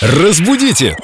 Разбудите!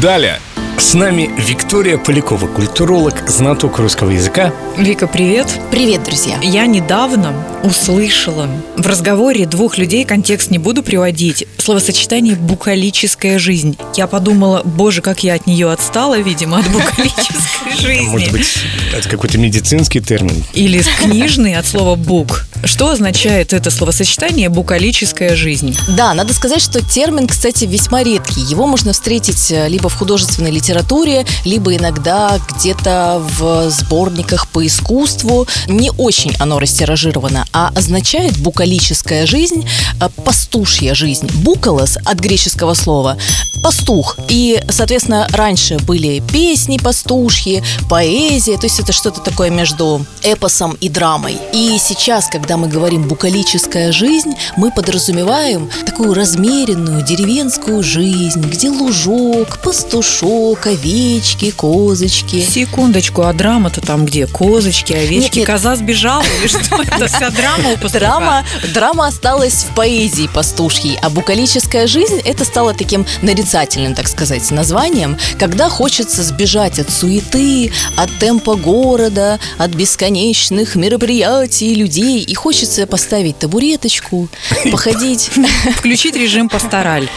Далее! С нами Виктория Полякова, культуролог, знаток русского языка. Вика, привет. Привет, друзья. Я недавно услышала в разговоре двух людей, контекст не буду приводить, словосочетание «букалическая жизнь». Я подумала, боже, как я от нее отстала, видимо, от букалической жизни. Может быть, это какой-то медицинский термин? Или книжный от слова «бук». Что означает это словосочетание «букалическая жизнь»? Да, надо сказать, что термин, кстати, весьма редкий. Его можно встретить э, либо в художественной литературе, либо иногда где-то в сборниках по искусству. Не очень оно растиражировано, а означает букалическая жизнь, э, пастушья жизнь. Букалос от греческого слова пастух. И, соответственно, раньше были песни пастушьи, поэзия, то есть это что-то такое между эпосом и драмой. И сейчас, когда мы говорим «букалическая жизнь», мы подразумеваем такую размеренную деревенскую жизнь, где лужок, пастушок, овечки, козочки. Секундочку, а драма-то там где? Козочки, овечки, Нет, нет. коза сбежала или что? Это вся драма у пастуха? Драма, драма осталась в поэзии пастушьей, а букалическая жизнь это стало таким нарицательным, так сказать, названием, когда хочется сбежать от суеты, от темпа города, от бесконечных мероприятий, людей, и хочется поставить табуреточку, походить. Включить режим пастораль.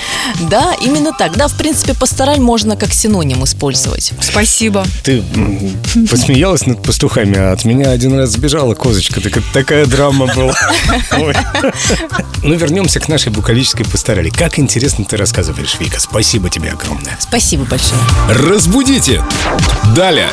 Да, именно так. Да, в принципе, пастораль можно как синоним использовать. Спасибо. Ты посмеялась над пастухами, а от меня один раз сбежала козочка. Так, такая драма была. Ну, вернемся к нашей букалической пасторали. Как интересно ты рассказываешь, Вика. Спасибо тебе огромное. Спасибо большое. Разбудите! Далее!